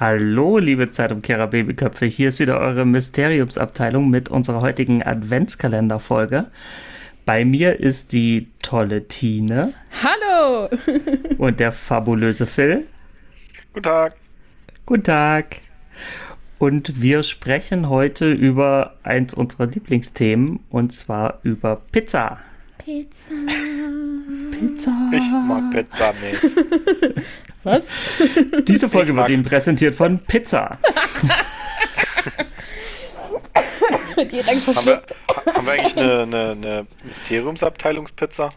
Hallo, liebe Zeitumkehrer Babyköpfe. Hier ist wieder eure Mysteriumsabteilung mit unserer heutigen Adventskalenderfolge. Bei mir ist die tolle Tine. Hallo! und der fabulöse Phil. Guten Tag. Guten Tag. Und wir sprechen heute über eins unserer Lieblingsthemen und zwar über Pizza. Pizza. Pizza. Ich mag Pizza nicht. Was? Diese Folge wird Ihnen präsentiert von Pizza. Direkt haben, wir, verschluckt. haben wir eigentlich eine, eine, eine Mysteriumsabteilungspizza?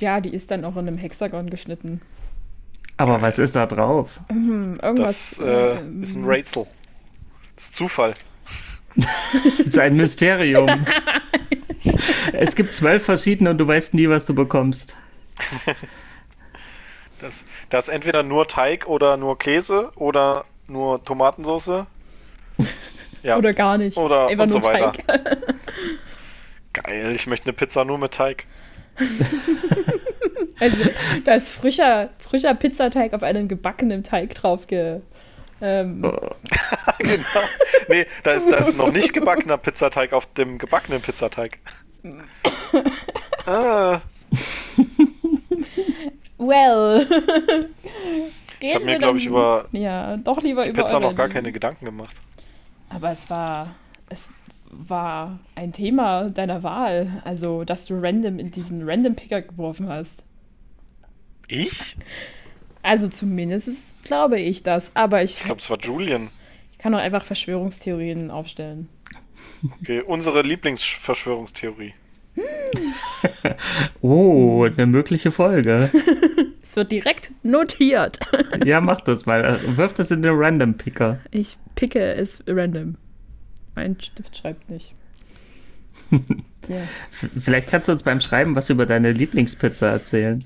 Ja, die ist dann auch in einem Hexagon geschnitten. Aber was ist da drauf? Hm, irgendwas. Das äh, ähm, ist ein Rätsel. Das ist Zufall. Das ist ein Mysterium. Es gibt zwölf verschiedene und du weißt nie, was du bekommst. Das, das ist entweder nur Teig oder nur Käse oder nur Tomatensauce. Ja. Oder gar nicht. Oder Einfach und nur so weiter. Teig. Geil, ich möchte eine Pizza nur mit Teig. Also, da ist frischer, frischer Pizzateig auf einem gebackenen Teig drauf ge. Ähm, genau. Nee, da ist, da ist noch nicht gebackener Pizzateig auf dem gebackenen Pizzateig. Ah, well. ich habe mir, glaube ich, über Ja, doch lieber die über. Pizza noch gar keine Gedanken gemacht. Aber es war. Es war ein Thema deiner Wahl. Also, dass du random in diesen Random Picker geworfen hast. Ich? Also zumindest ist, glaube ich das. Aber ich, Ich glaube, es war Julian. ich kann auch einfach Verschwörungstheorien aufstellen. Okay, unsere Lieblingsverschwörungstheorie. Oh, eine mögliche Folge. Es wird direkt notiert. Ja, mach das mal. Wirf das in den Random Picker. Ich picke es random. Mein Stift schreibt nicht. F- Vielleicht kannst du uns beim Schreiben was über deine Lieblingspizza erzählen.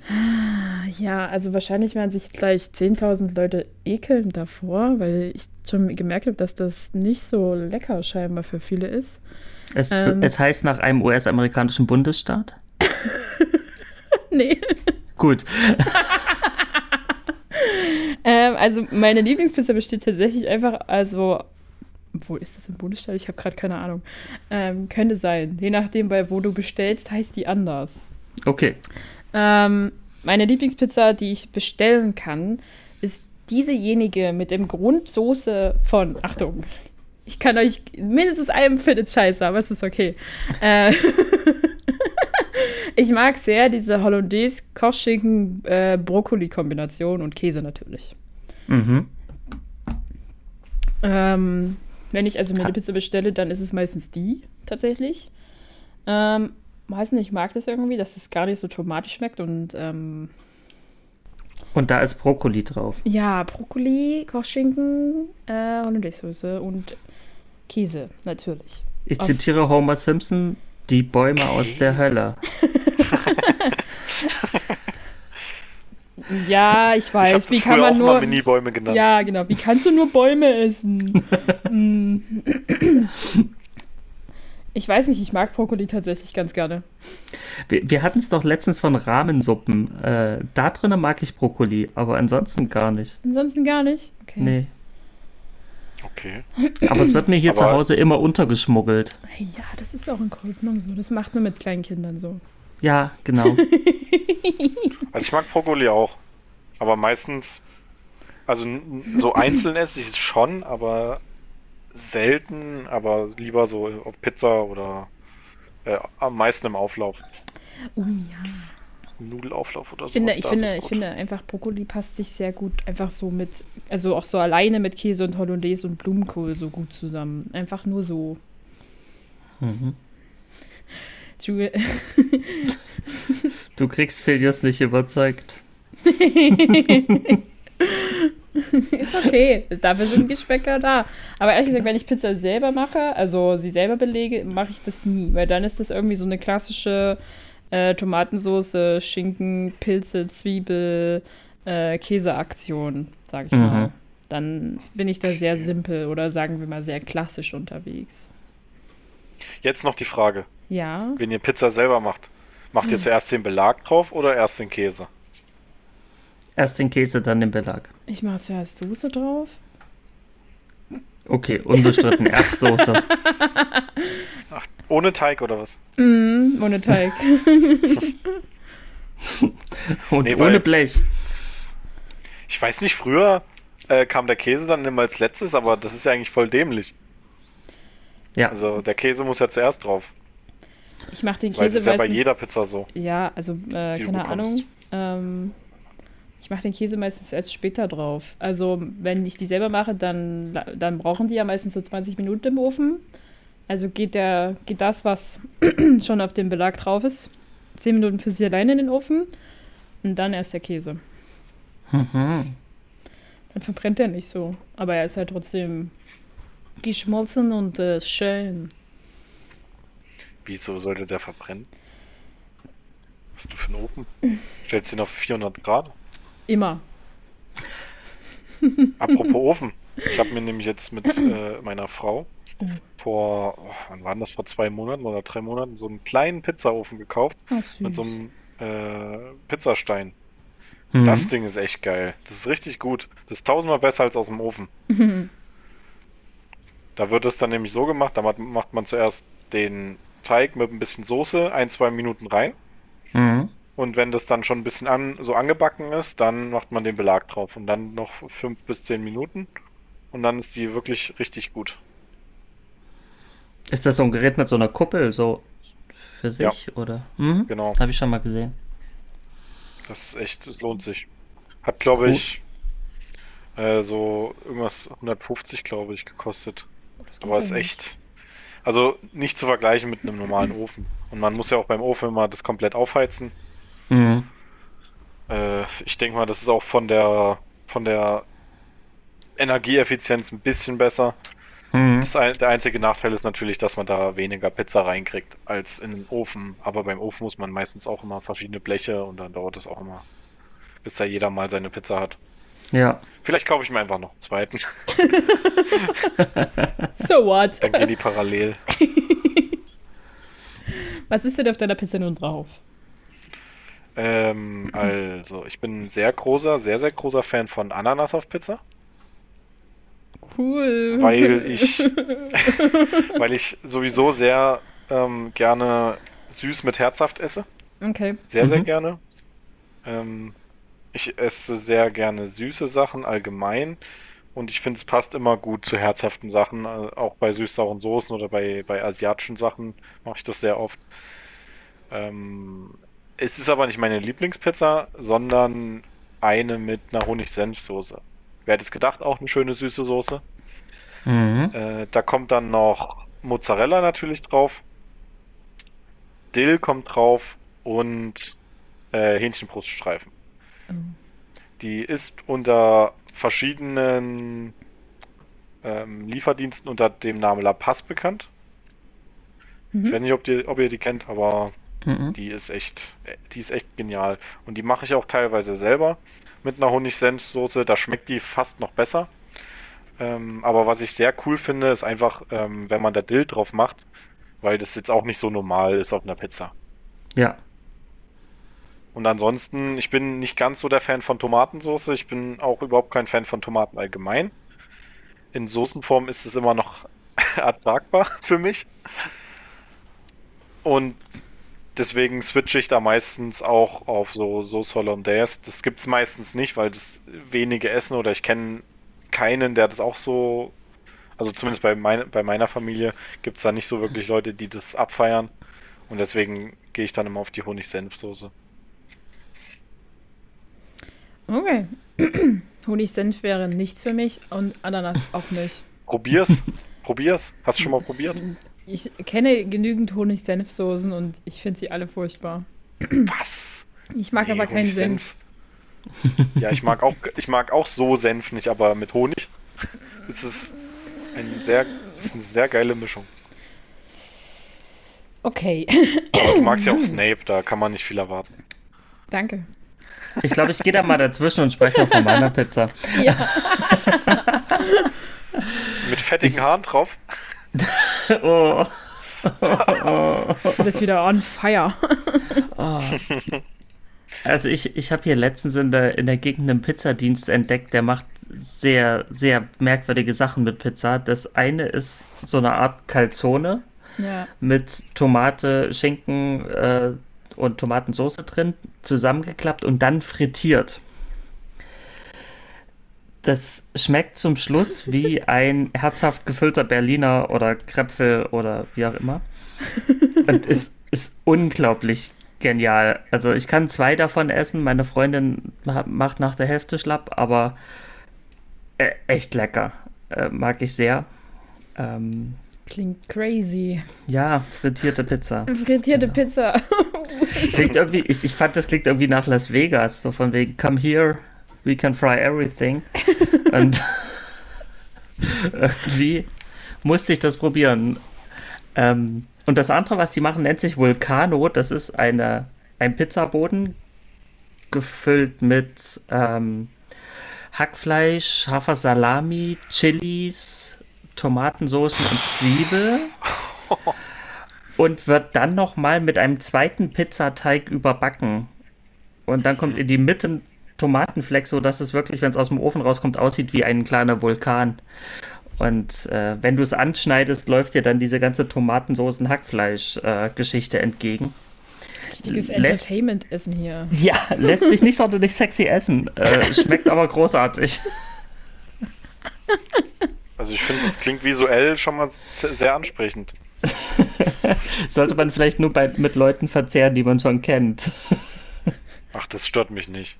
Ja, also wahrscheinlich werden sich gleich 10.000 Leute ekeln davor, weil ich schon gemerkt habe, dass das nicht so lecker scheinbar für viele ist. Es, Ähm. es heißt nach einem US-amerikanischen Bundesstaat. nee. Gut. Ähm, also meine Lieblingspizza besteht tatsächlich einfach, also, wo ist das im Bundesstaat? Ich habe gerade keine Ahnung. Ähm, könnte sein. Je nachdem, bei wo du bestellst, heißt die anders. Okay. Ähm, meine Lieblingspizza, die ich bestellen kann, ist diesejenige mit dem Grundsoße von, Achtung, ich kann euch, mindestens einem findet scheiße, aber es ist okay. Äh, ich mag sehr diese Hollandaise Kochschinken äh, Brokkoli Kombination und Käse natürlich. Mhm. Ähm, wenn ich also mir eine Pizza bestelle, dann ist es meistens die tatsächlich. Ähm, weiß nicht, ich mag das irgendwie, dass es gar nicht so tomatisch schmeckt und ähm, Und da ist Brokkoli drauf. ja, Brokkoli, Kochschinken, äh, Hollandaise-Soße und Käse natürlich. Ich Auf- zitiere Homer Simpson, die Bäume aus der Hölle. Ja, ich ich weiß, das wie kann auch man mal nur. Mini-Bäume genannt. Ja, genau. Wie kannst du nur Bäume essen? Ich weiß nicht, ich mag Brokkoli tatsächlich ganz gerne. Wir, wir hatten es doch letztens von Rahmensuppen. Äh, da drinnen mag ich Brokkoli, aber ansonsten gar nicht. Ansonsten gar nicht. Okay. Nee. Okay. Aber es wird mir hier zu Aber- Hause immer untergeschmuggelt. Ja, das ist auch in Ordnung so. Das macht nur mit kleinen Kindern so. Ja, genau. Also ich mag Brokkoli auch. Aber meistens, also so einzeln esse ich es schon, aber selten, aber lieber so auf Pizza oder äh, am meisten im Auflauf. Oh ja. Nudelauflauf oder Ich finde, ich finde, ich finde einfach Brokkoli passt sich sehr gut einfach so mit, also auch so alleine mit Käse und Hollandaise und Blumenkohl so gut zusammen. Einfach nur so. Mhm. Du kriegst Filius nicht überzeugt. Ist okay. Dafür sind Geschmäcker da. Aber ehrlich gesagt, wenn ich Pizza selber mache, also sie selber belege, mache ich das nie. Weil dann ist das irgendwie so eine klassische äh, Tomatensauce, Schinken, Pilze, Zwiebel, äh, Käseaktion, sag ich Mhm. mal. Dann bin ich da sehr simpel oder sagen wir mal sehr klassisch unterwegs. Jetzt noch die Frage, Ja. wenn ihr Pizza selber macht, macht Hm. ihr zuerst den Belag drauf oder erst den Käse? Erst den Käse, dann den Belag. Ich mache zuerst Soße drauf. Okay, unbestritten. Erst Soße. Ohne Teig oder was? Mm, ohne Teig. Und Nee, weil- ohne Blech. Ich weiß nicht, früher äh, kam der Käse dann immer als letztes, aber das ist ja eigentlich voll dämlich. Ja. Also der Käse muss ja zuerst drauf. Ich mache den Weil es Käse ist ja bei jeder Pizza so. Ja, also äh, keine. Ahnung. Ähm, ich mache den Käse meistens erst später drauf. Also wenn ich die selber mache, dann, dann brauchen die ja meistens so 20 Minuten im Ofen. Also geht, der, geht das, was schon auf dem Belag drauf ist, 10 Minuten für sie alleine in den Ofen und dann erst der Käse. Mhm. Dann verbrennt er nicht so. Aber er ist halt trotzdem geschmolzen und äh, schön. Wieso sollte der verbrennen? Was hast du für einen Ofen? Stellst du ihn auf 400 Grad? Immer. Apropos Ofen. Ich habe mir nämlich jetzt mit äh, meiner Frau vor, oh, wann war denn das, vor zwei Monaten oder drei Monaten, so einen kleinen Pizzaofen gekauft süß. mit so einem äh, Pizzastein. Mhm. Das Ding ist echt geil. Das ist richtig gut. Das ist tausendmal besser als aus dem Ofen. Da wird es dann nämlich so gemacht, da macht- macht man zuerst den Teig mit ein bisschen Soße ein, zwei Minuten rein. Mhm. Und wenn das dann schon ein bisschen an, so angebacken ist, dann macht man den Belag drauf und dann noch fünf bis zehn Minuten. Und dann ist die wirklich richtig gut. Ist das so ein Gerät mit so einer Kuppel, so für sich, oder? Mhm. Genau. Habe ich schon mal gesehen. Das ist echt, es lohnt sich. Hat, glaube ich, äh, so irgendwas 150, glaube ich, gekostet. Aber ist echt. Also nicht zu vergleichen mit einem normalen Ofen. Und man muss ja auch beim Ofen immer das komplett aufheizen. Mhm. Äh, ich denke mal, das ist auch von der von der Energieeffizienz ein bisschen besser. Mhm. Das ein, der einzige Nachteil ist natürlich, dass man da weniger Pizza reinkriegt als in den Ofen. Aber beim Ofen muss man meistens auch immer verschiedene Bleche und dann dauert es auch immer, bis da jeder mal seine Pizza hat. Ja. Vielleicht kaufe ich mir einfach noch einen zweiten. So what? Dann gehen die parallel. Was ist denn auf deiner Pizza nun drauf? Ähm, also, ich bin ein sehr großer, sehr, sehr großer Fan von Ananas auf Pizza. Cool. weil ich, weil ich sowieso sehr ähm, gerne süß mit herzhaft esse. Okay. Sehr, sehr Mhm. gerne. Ähm, ich esse sehr gerne süße Sachen allgemein. Und ich finde, es passt immer gut zu herzhaften Sachen. äh, Auch bei süß-sauren Soßen oder bei, bei asiatischen Sachen mache ich das sehr oft. Ähm, es ist aber nicht meine Lieblingspizza, sondern eine mit einer Honig-Senf-Soße. Wer hätte es gedacht, auch eine schöne süße Soße. Mhm. Äh, da kommt dann noch Mozzarella natürlich drauf. Dill kommt drauf und äh, Hähnchenbruststreifen. Die ist unter verschiedenen ähm, Lieferdiensten unter dem Namen La Paz bekannt. Ich weiß nicht, ob, die, ob ihr die kennt, aber Mhm. die ist echt, äh, die ist echt genial. Und die mache ich auch teilweise selber mit einer Honig-Senf-Soße. Da schmeckt die fast noch besser. Ähm, aber was ich sehr cool finde, ist einfach, ähm, wenn man da Dill drauf macht, weil das jetzt auch nicht so normal ist auf einer Pizza. Ja. Und ansonsten, ich bin nicht ganz so der Fan von Tomatensauce. Ich bin auch überhaupt kein Fan von Tomaten allgemein. In Soßenform ist es immer noch ertragbar für mich. Und deswegen switche ich da meistens auch auf so Sauce Hollandaise. Das gibt es meistens nicht, weil das wenige essen oder ich kenne keinen, der das auch so. Also zumindest bei, mein, bei meiner Familie gibt es da nicht so wirklich Leute, die das abfeiern. Und deswegen gehe ich dann immer auf die Honig-Senf-Soße. Okay. Honig-Senf wäre nichts für mich und Ananas auch nicht. Probier's. Probier's. Hast du schon mal probiert? Ich kenne genügend Honig-Senf-Soßen und ich finde sie alle furchtbar. Was? Ich mag Nee, aber keinen Senf. Honig-Senf. Ja, ich mag auch, ich mag auch so Senf nicht, aber mit Honig ist es ein sehr, ist eine sehr geile Mischung. Okay, Aber du magst ja auch Snape, da kann man nicht viel erwarten. danke. Ich glaube, ich gehe da mal dazwischen und spreche noch von meiner Pizza. Ja, Mit fettigen Haaren drauf. Oh. das ist wieder on fire. Oh. Also ich, ich habe hier letztens in der, in der Gegend einen Pizzadienst entdeckt, der macht sehr, sehr merkwürdige Sachen mit Pizza. Das eine ist so eine Art Calzone Ja. mit Tomate, Schinken äh, und Tomatensauce drin, zusammengeklappt und dann frittiert. Das schmeckt zum Schluss wie ein herzhaft gefüllter Berliner oder Krepfel oder wie auch immer. Und ist, ist unglaublich genial. Also ich kann zwei davon essen. Meine Freundin ma- macht nach der Hälfte schlapp, aber äh, echt lecker. Äh, mag ich sehr. Ähm, Klingt crazy. ja, frittierte Pizza. Frittierte Pizza. Klingt irgendwie, ich, ich fand, das klingt irgendwie nach Las Vegas, so von wegen, come here, we can fry everything. Und irgendwie musste ich das probieren. Ähm, und das andere, was die machen, nennt sich Vulcano. Das ist eine, ein Pizzaboden gefüllt mit ähm, Hackfleisch, scharfer Salami, Chilis, Tomatensoßen und Zwiebel. Und wird dann nochmal mit einem zweiten Pizzateig überbacken. Und dann kommt in die Mitte Tomatenfleck, so dass es wirklich, wenn es aus dem Ofen rauskommt, aussieht wie ein kleiner Vulkan. Und äh, wenn du es anschneidest, läuft dir dann diese ganze Tomatensoßen-Hackfleisch-Geschichte entgegen. Richtiges Entertainment-Essen hier. Ja, lässt sich nicht sonderlich sexy essen. Äh, schmeckt aber großartig. Also ich finde, es klingt visuell schon mal sehr ansprechend. Sollte man vielleicht nur bei, mit Leuten verzehren, die man schon kennt. Ach, das stört mich nicht.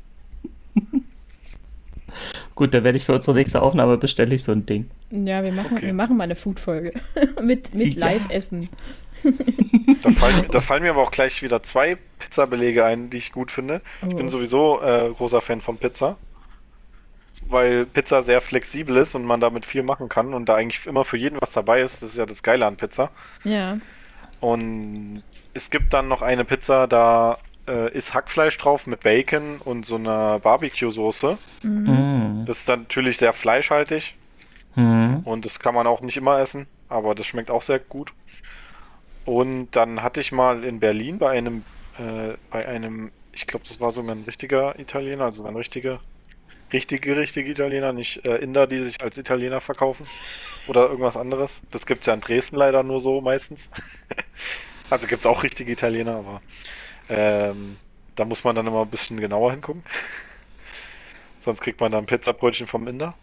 Gut, dann werde ich für unsere nächste Aufnahme bestelle ich so ein Ding. Ja, wir machen, Okay. wir machen mal eine Food-Folge. mit mit Ja. Live-Essen. Da fallen, da fallen mir aber auch gleich wieder zwei Pizzabelege ein, die ich gut finde. Ich bin Oh. sowieso äh, großer Fan von Pizza. Weil Pizza sehr flexibel ist und man damit viel machen kann und da eigentlich immer für jeden was dabei ist. Das ist ja das Geile an Pizza. Ja. Und es gibt dann noch eine Pizza, da äh, ist Hackfleisch drauf mit Bacon und so einer Barbecue-Soße. Mm. Das ist dann natürlich sehr fleischhaltig Hm. und das kann man auch nicht immer essen, aber das schmeckt auch sehr gut. Und dann hatte ich mal in Berlin bei einem, äh, bei einem, ich glaube, das war sogar ein richtiger Italiener, also ein richtiger, richtige, richtige Italiener, nicht äh, Inder, die sich als Italiener verkaufen oder irgendwas anderes. Das gibt es ja in Dresden leider nur so meistens. also gibt es auch richtige Italiener, aber ähm, da muss man dann immer ein bisschen genauer hingucken. Sonst kriegt man dann Pizzabrötchen vom Inder.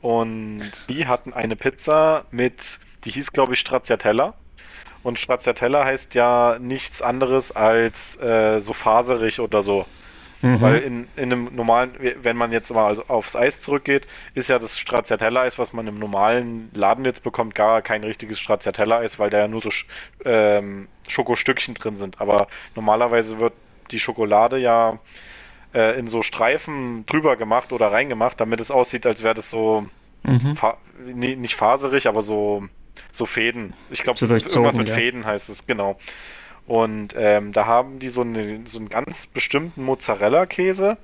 Und die hatten eine Pizza mit, die hieß glaube ich Stracciatella. Und Stracciatella heißt ja nichts anderes als äh, so faserig oder so. Mhm. Weil in, in einem normalen, wenn man jetzt mal aufs Eis zurückgeht, ist ja das Stracciatella-Eis, was man im normalen Laden jetzt bekommt, gar kein richtiges Stracciatella-Eis, weil da ja nur so Sch- ähm, Schokostückchen drin sind. Aber normalerweise wird die Schokolade ja äh, in so Streifen drüber gemacht oder reingemacht, damit es aussieht, als wäre das so Mhm. fa nee, nicht faserig, aber so, so Fäden. Ich glaube, So irgendwas mit ja. Fäden heißt es, genau. Und ähm, da haben die so, eine, so einen ganz bestimmten Mozzarella-Käse,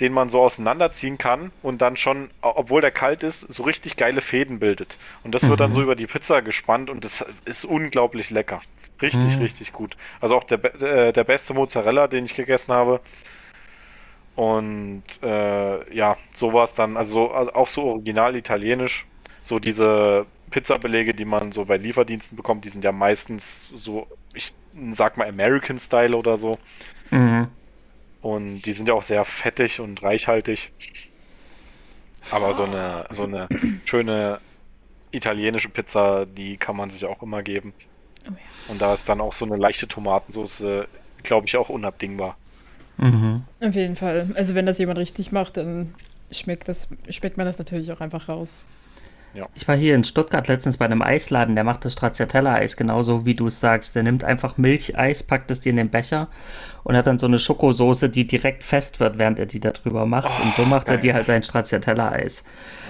den man so auseinanderziehen kann und dann schon, obwohl der kalt ist, so richtig geile Fäden bildet. Und das wird dann Mhm. so über die Pizza gespannt und das ist unglaublich lecker. Richtig, Mhm. richtig gut. Also auch der, äh, der beste Mozzarella, den ich gegessen habe. Und äh, ja, sowas dann, also, so, also auch so original italienisch. So diese Pizzabelege, die man so bei Lieferdiensten bekommt, die sind ja meistens so, ich sag mal American Style oder so. Mhm. Und die sind ja auch sehr fettig und reichhaltig. Aber so eine, so eine schöne italienische Pizza, die kann man sich auch immer geben. Oh ja. Und da ist dann auch so eine leichte Tomatensauce, glaube ich, auch unabdingbar. Mhm. Auf jeden Fall. Also wenn das jemand richtig macht, dann schmeckt, das, schmeckt man das natürlich auch einfach raus. Ich war hier in Stuttgart letztens bei einem Eisladen, der macht das Stracciatella-Eis genauso, wie du es sagst. Der nimmt einfach Milcheis, packt es dir in den Becher und hat dann so eine Schokosoße, die direkt fest wird, während er die da drüber macht. und so macht er geil. dir halt ein Stracciatella-Eis.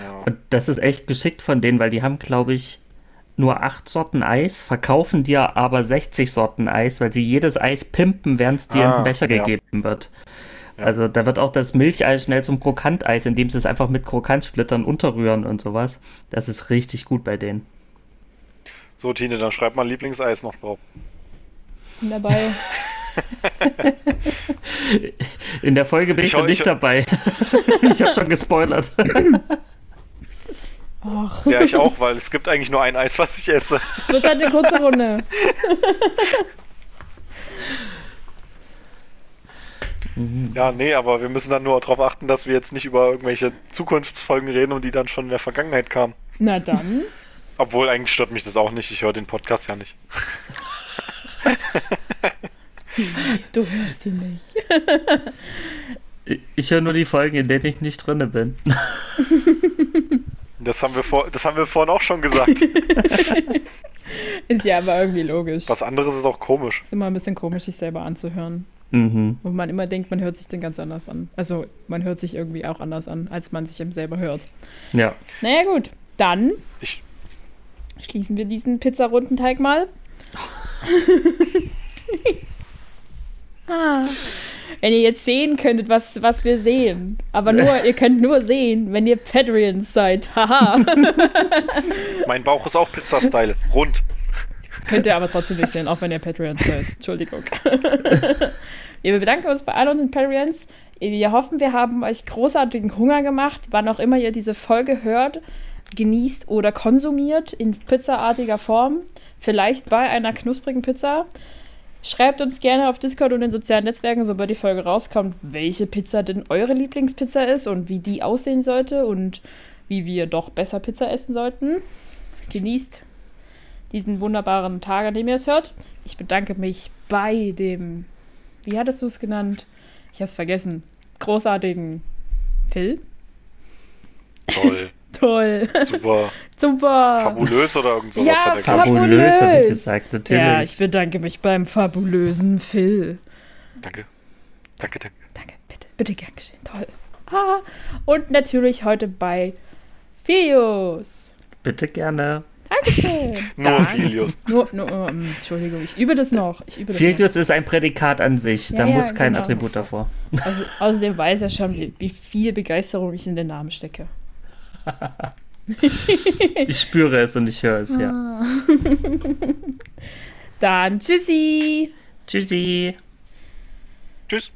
Ja. Und das ist echt geschickt von denen, weil die haben, glaube ich, nur acht Sorten Eis, verkaufen dir aber 60 Sorten Eis, weil sie jedes Eis pimpen, während es dir in Ah, den Becher ja. gegeben wird. Ja. Also da wird auch das Milcheis schnell zum Krokanteis, indem sie es einfach mit Krokantsplittern unterrühren und sowas. Das ist richtig gut bei denen. So, Tine, dann schreib mal Lieblingseis noch drauf. Bin dabei. In der Folge bin ich, Ich noch nicht ich- dabei. ich habe schon gespoilert. Ach, Ja, ich auch, weil es gibt eigentlich nur ein Eis, was ich esse. wird halt eine kurze Runde. Ja, nee, aber wir müssen dann nur darauf achten, dass wir jetzt nicht über irgendwelche Zukunftsfolgen reden und die dann schon in der Vergangenheit kamen. Na dann. Obwohl, eigentlich stört mich das auch nicht. Ich höre den Podcast ja nicht. Du hörst ihn nicht. Ich höre nur die Folgen, in denen ich nicht drinne bin. Das haben wir, vor, das haben wir vorhin auch schon gesagt. Ist ja aber irgendwie logisch. Was anderes ist auch komisch. ist immer ein bisschen komisch, sich selber anzuhören. Mhm. Wo man immer denkt, man hört sich dann ganz anders an. Also, man hört sich irgendwie auch anders an, als man sich eben selber hört. Ja. Naja, gut. Dann Ich, schließen wir diesen Pizzarundenteig mal. ah. Wenn ihr jetzt sehen könntet, was, was wir sehen. Aber nur, ihr könnt nur sehen, wenn ihr Patreons seid. Haha. mein Bauch ist auch Pizza-Style. Rund. Könnt ihr aber trotzdem nicht sehen, auch wenn ihr Patreons seid. Entschuldigung. wir bedanken uns bei all unseren Patreons. Wir hoffen, wir haben euch großartigen Hunger gemacht, wann auch immer ihr diese Folge hört, genießt oder konsumiert in pizzaartiger Form. Vielleicht bei einer knusprigen Pizza. Schreibt uns gerne auf Discord und in sozialen Netzwerken, sobald die Folge rauskommt, welche Pizza denn eure Lieblingspizza ist und wie die aussehen sollte und wie wir doch besser Pizza essen sollten. Genießt diesen wunderbaren Tag, an dem ihr es hört. Ich bedanke mich bei dem, wie hattest du es genannt? Ich habe es vergessen. Großartigen Phil. Toll. Toll. Super. Super. Fabulös oder irgend sowas Ja, hat er gesagt. fabulös. Fabulös, habe ich gesagt, natürlich. Ja, ich bedanke mich beim fabulösen Phil. Danke. Danke, danke. Danke, bitte, bitte gern geschehen. Toll. Ah, und natürlich heute bei Filius. Bitte gerne. Dankeschön. Nur. Filius. Nur, nur, ähm, Entschuldigung, ich übe das noch. Ich übe das noch. Filius ist ein Prädikat an sich. Ja, da ja, muss kein genau. Attribut davor. Also, außerdem weiß er schon, wie, wie viel Begeisterung ich in den Namen stecke. Ich spüre es und ich höre es, ja. Dann tschüssi. Tschüssi. Tschüss.